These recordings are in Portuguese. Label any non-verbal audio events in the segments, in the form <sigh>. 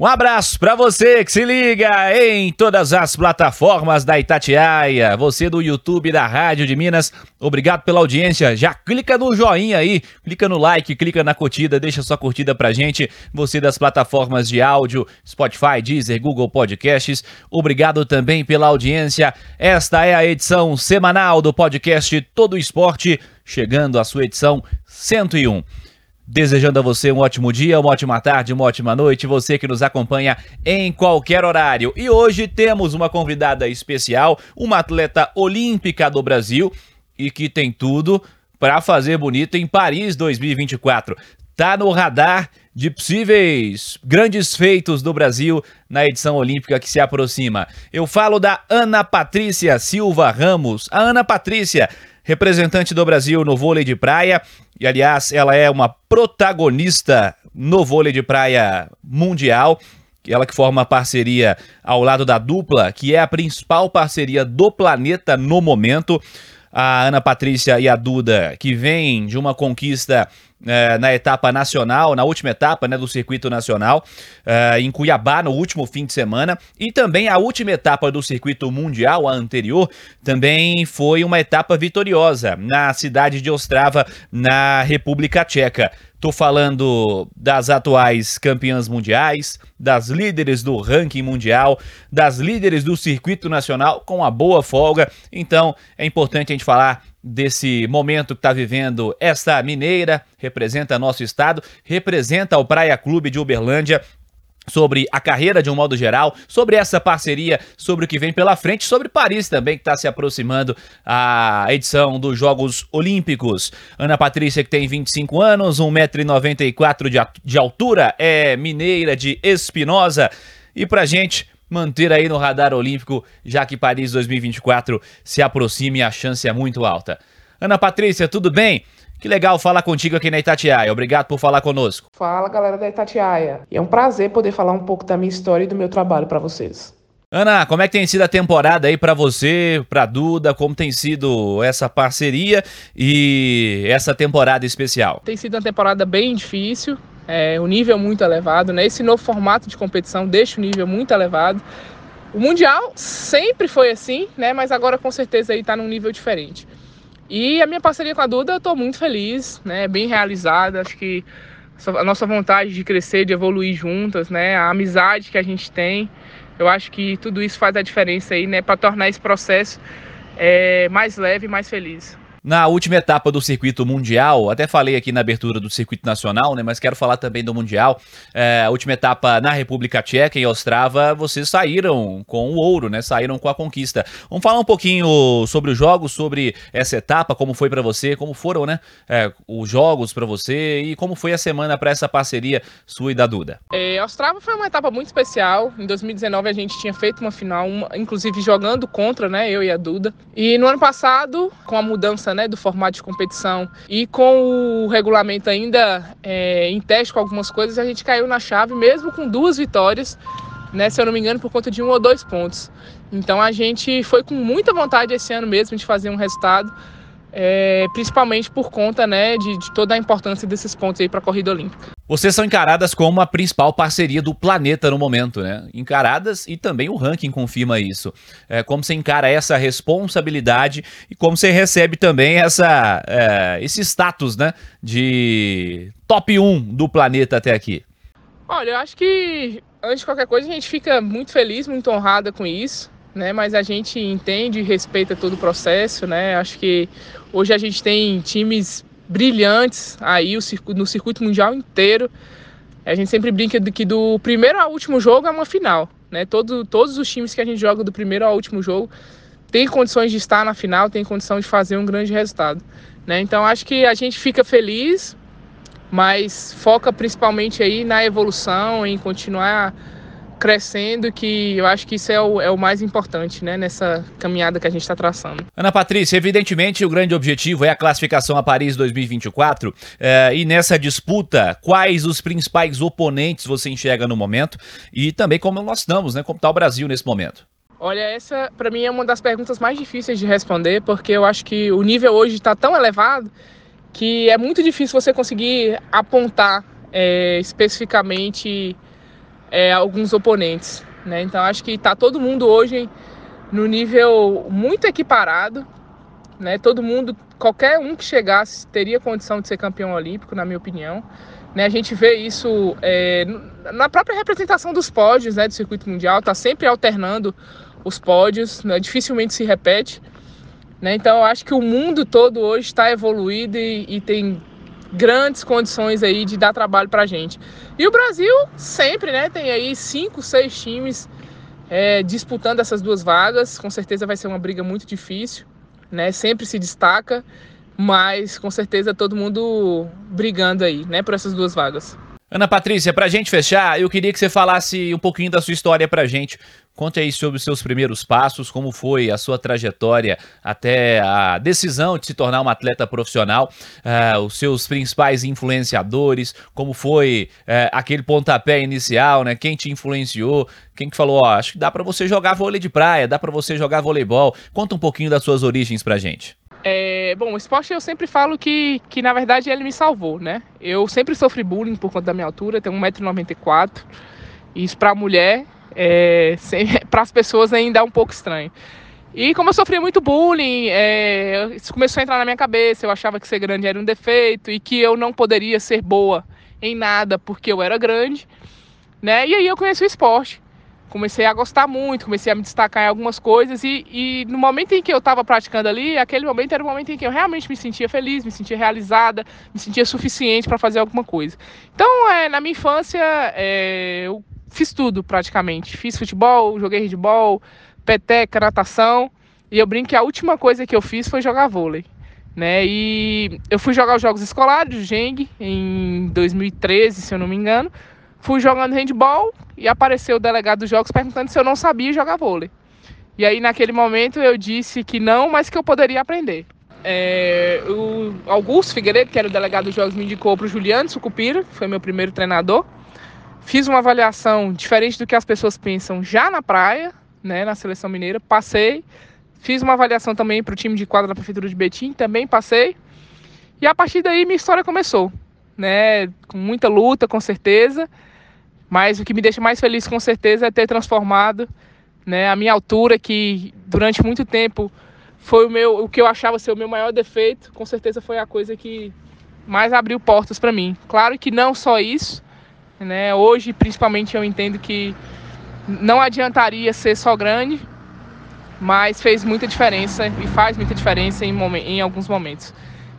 Um abraço para você que se liga em todas as plataformas da Itatiaia, você do YouTube da Rádio de Minas, obrigado pela audiência. Já clica no joinha aí, clica no like, clica na curtida, deixa sua curtida pra gente. Você das plataformas de áudio, Spotify, Deezer, Google Podcasts, obrigado também pela audiência. Esta é a edição semanal do podcast Todo Esporte, chegando à sua edição 101. Desejando a você um ótimo dia, uma ótima tarde, uma ótima noite, você que nos acompanha em qualquer horário. E hoje temos uma convidada especial, uma atleta olímpica do Brasil e que tem tudo para fazer bonito em Paris 2024. Tá no radar de possíveis grandes feitos do Brasil na edição olímpica que se aproxima. Eu falo da Ana Patrícia Silva Ramos. A Ana Patrícia representante do Brasil no vôlei de praia. E aliás, ela é uma protagonista no vôlei de praia mundial. Ela que forma parceria ao lado da dupla, que é a principal parceria do planeta no momento. A Ana Patrícia e a Duda, que vem de uma conquista é, na etapa nacional, na última etapa né, do circuito nacional, é, em Cuiabá, no último fim de semana, e também a última etapa do circuito mundial, a anterior, também foi uma etapa vitoriosa na cidade de Ostrava, na República Tcheca. Tô falando das atuais campeãs mundiais, das líderes do ranking mundial, das líderes do circuito nacional com a boa folga. Então é importante a gente falar desse momento que está vivendo esta mineira, representa nosso estado, representa o Praia Clube de Uberlândia, sobre a carreira de um modo geral, sobre essa parceria, sobre o que vem pela frente, sobre Paris também, que está se aproximando a edição dos Jogos Olímpicos. Ana Patrícia, que tem 25 anos, 1,94m de, de altura, é mineira de Espinosa. E pra gente manter aí no radar olímpico, já que Paris 2024 se aproxima e a chance é muito alta. Ana Patrícia, tudo bem? Que legal falar contigo aqui na Itatiaia. Obrigado por falar conosco. Fala, galera da Itatiaia. E é um prazer poder falar um pouco da minha história e do meu trabalho para vocês. Ana, como é que tem sido a temporada aí para você, para Duda? Como tem sido essa parceria e essa temporada especial? Tem sido uma temporada bem difícil, é, o nível muito elevado, né? Esse novo formato de competição deixa o nível muito elevado. O Mundial sempre foi assim, né? Mas agora com certeza aí tá num nível diferente. E a minha parceria com a Duda, eu tô muito feliz, né? Bem realizada. Acho que a nossa vontade de crescer, de evoluir juntas, né? A amizade que a gente tem, eu acho que tudo isso faz a diferença aí, né? Para tornar esse processo é, mais leve e mais feliz. Na última etapa do circuito mundial, até falei aqui na abertura do circuito nacional, né? Mas quero falar também do mundial. É, a última etapa na República Tcheca, em Ostrava, vocês saíram com o ouro, né? Saíram com a conquista. Vamos falar um pouquinho sobre os jogos, sobre essa etapa, como foi para você, como foram, né? É, os jogos para você e como foi a semana para essa parceria sua e da Duda. É, Ostrava foi uma etapa muito especial. Em 2019 a gente tinha feito uma final, uma, inclusive jogando contra, né? Eu e a Duda. E no ano passado, com a mudança mudança né, do formato de competição e com o regulamento ainda é, em teste com algumas coisas, a gente caiu na chave, mesmo com duas vitórias, né, se eu não me engano, por conta de um ou dois pontos. Então a gente foi com muita vontade esse ano mesmo de fazer um resultado é, principalmente por conta né, de, de, toda a importância desses pontos aí para a corrida olímpica. Vocês são encaradas como a principal parceria do planeta no momento, né? Encaradas e também o ranking confirma isso. É, como você encara essa responsabilidade e como você recebe também essa, é, esse status né, de top 1 do planeta até aqui? Olha, eu acho que antes de qualquer coisa a gente fica muito feliz, muito honrada com isso né? Mas a gente entende e respeita todo o processo, né? Acho que hoje a gente tem times brilhantes aí no circuito mundial inteiro. A gente sempre brinca de que do primeiro ao último jogo é uma final, né? Todo, todos os times que a gente joga do primeiro ao último jogo têm condições de estar na final, têm condição de fazer um grande resultado, né? Então acho que a gente fica feliz, mas foca principalmente aí na evolução, em continuar crescendo, que eu acho que isso é o, é o mais importante, né, nessa caminhada que a gente está traçando. Ana Patrícia, evidentemente o grande objetivo é a classificação a Paris 2024, eh, e nessa disputa, quais os principais oponentes você enxerga no momento, e também como nós estamos, né, como está o Brasil nesse momento? Olha, essa para mim é uma das perguntas mais difíceis de responder, porque eu acho que o nível hoje está tão elevado que é muito difícil você conseguir apontar é, especificamente é, alguns oponentes. Né? Então acho que está todo mundo hoje no nível muito equiparado. Né? Todo mundo, qualquer um que chegasse, teria condição de ser campeão olímpico, na minha opinião. Né? A gente vê isso é, na própria representação dos pódios né, do circuito mundial, está sempre alternando os pódios, né? dificilmente se repete. Né? Então eu acho que o mundo todo hoje está evoluído e, e, tem grandes condições aí de dar trabalho para gente. E o Brasil sempre né, tem aí cinco, seis times é, disputando essas duas vagas. Com certeza vai ser uma briga muito difícil, né? sempre se destaca, mas com certeza todo mundo brigando aí né, por essas duas vagas. Ana Patrícia, para a gente fechar, eu queria que você falasse um pouquinho da sua história para a gente. Conte aí sobre os seus primeiros passos, como foi a sua trajetória até a decisão de se tornar uma atleta profissional, uh, os seus principais influenciadores, como foi uh, aquele pontapé inicial, né? Quem te influenciou, quem que falou, ó, acho que dá para você jogar vôlei de praia, dá para você jogar voleibol. Conta um pouquinho das suas origens pra gente. É, bom, o esporte eu sempre falo que, que na verdade ele me salvou, né? Eu sempre sofri bullying por conta da minha altura, tenho 1,94m. Isso para mulher, é, <laughs> para as pessoas ainda é um pouco estranho. E como eu sofri muito bullying, é, isso começou a entrar na minha cabeça. Eu achava que ser grande era um defeito e que eu não poderia ser boa em nada porque eu era grande, né? E aí eu conheci o esporte comecei a gostar muito, comecei a me destacar em algumas coisas e, e no momento em que eu estava praticando ali, aquele momento era o momento em que eu realmente me sentia feliz, me sentia realizada, me sentia suficiente para fazer alguma coisa. Então, é, na minha infância, é, eu fiz tudo praticamente. Fiz futebol, joguei handball, peteca, natação e eu brinco que a última coisa que eu fiz foi jogar vôlei. Né? E eu fui jogar os Jogos Escolares do Geng em 2013, se eu não me engano. Fui jogando handball e apareceu o delegado dos jogos perguntando se eu não sabia jogar vôlei. E aí, naquele momento, eu disse que não, mas que eu poderia aprender. É, o Augusto Figueiredo, que era o delegado dos jogos, me indicou para o Juliano Sucupira, que foi meu primeiro treinador. Fiz uma avaliação diferente do que as pessoas pensam já na praia, né, na seleção mineira. Passei. Fiz uma avaliação também para o time de quadra da Prefeitura de Betim, também passei. E a partir daí minha história começou, né, com muita luta, com certeza. Mas o que me deixa mais feliz, com certeza, é ter transformado né, a minha altura, que durante muito tempo foi o, meu, o que eu achava ser o meu maior defeito, com certeza foi a coisa que mais abriu portas para mim. Claro que não só isso, né? Hoje, principalmente, eu entendo que não adiantaria ser só grande, mas fez muita diferença e faz muita diferença em, em alguns momentos.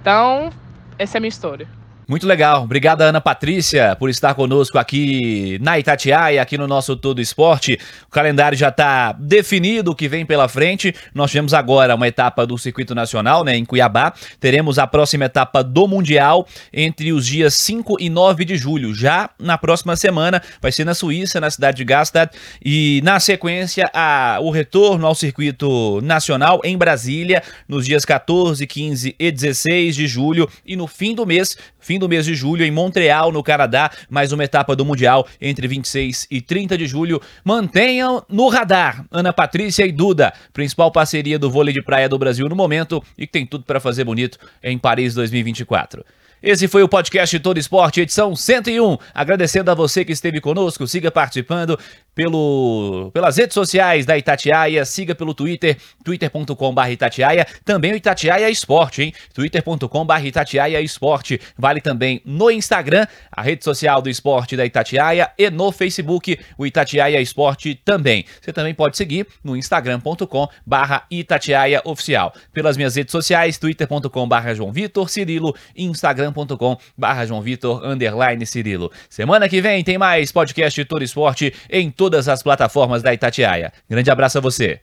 Então, essa é a minha história. Muito legal. Obrigado, Ana Patrícia, por estar conosco aqui na Itatiaia, aqui no nosso Todo Esporte. O calendário já está definido o que vem pela frente. Nós tivemos agora uma etapa do Circuito Nacional, né, em Cuiabá. Teremos a próxima etapa do Mundial entre os dias 5 e 9 de julho. Já na próxima semana, vai ser na Suíça, na cidade de Gastad. E na sequência, a, o retorno ao Circuito Nacional em Brasília, nos dias 14, 15 e 16 de julho. E no fim do mês, fim do mês de julho, em Montreal, no Canadá, mais uma etapa do Mundial entre 26 e 30 de julho. Mantenham no radar Ana Patrícia e Duda, principal parceria do vôlei de praia do Brasil no momento e que tem tudo para fazer bonito em Paris 2024. Esse foi o podcast Todo Esporte, edição 101. Agradecendo a você que esteve conosco, siga participando pelo, pelas redes sociais da Itatiaia, siga pelo Twitter, twitter.com.br Itatiaia, também o Itatiaia Esporte, hein? twitter.com.br Itatiaia Esporte. Vale também no Instagram, a rede social do esporte da Itatiaia, e no Facebook, o Itatiaia Esporte também. Você também pode seguir no instagram.com.br Itatiaia Oficial. Pelas minhas redes sociais, twitter.com.br João Vitor Cirilo, instagram instagram.com/barra João Vitor underline Cirilo. Semana que vem tem mais podcast Todo Esporte em todas as plataformas da Itatiaia. Grande abraço a você.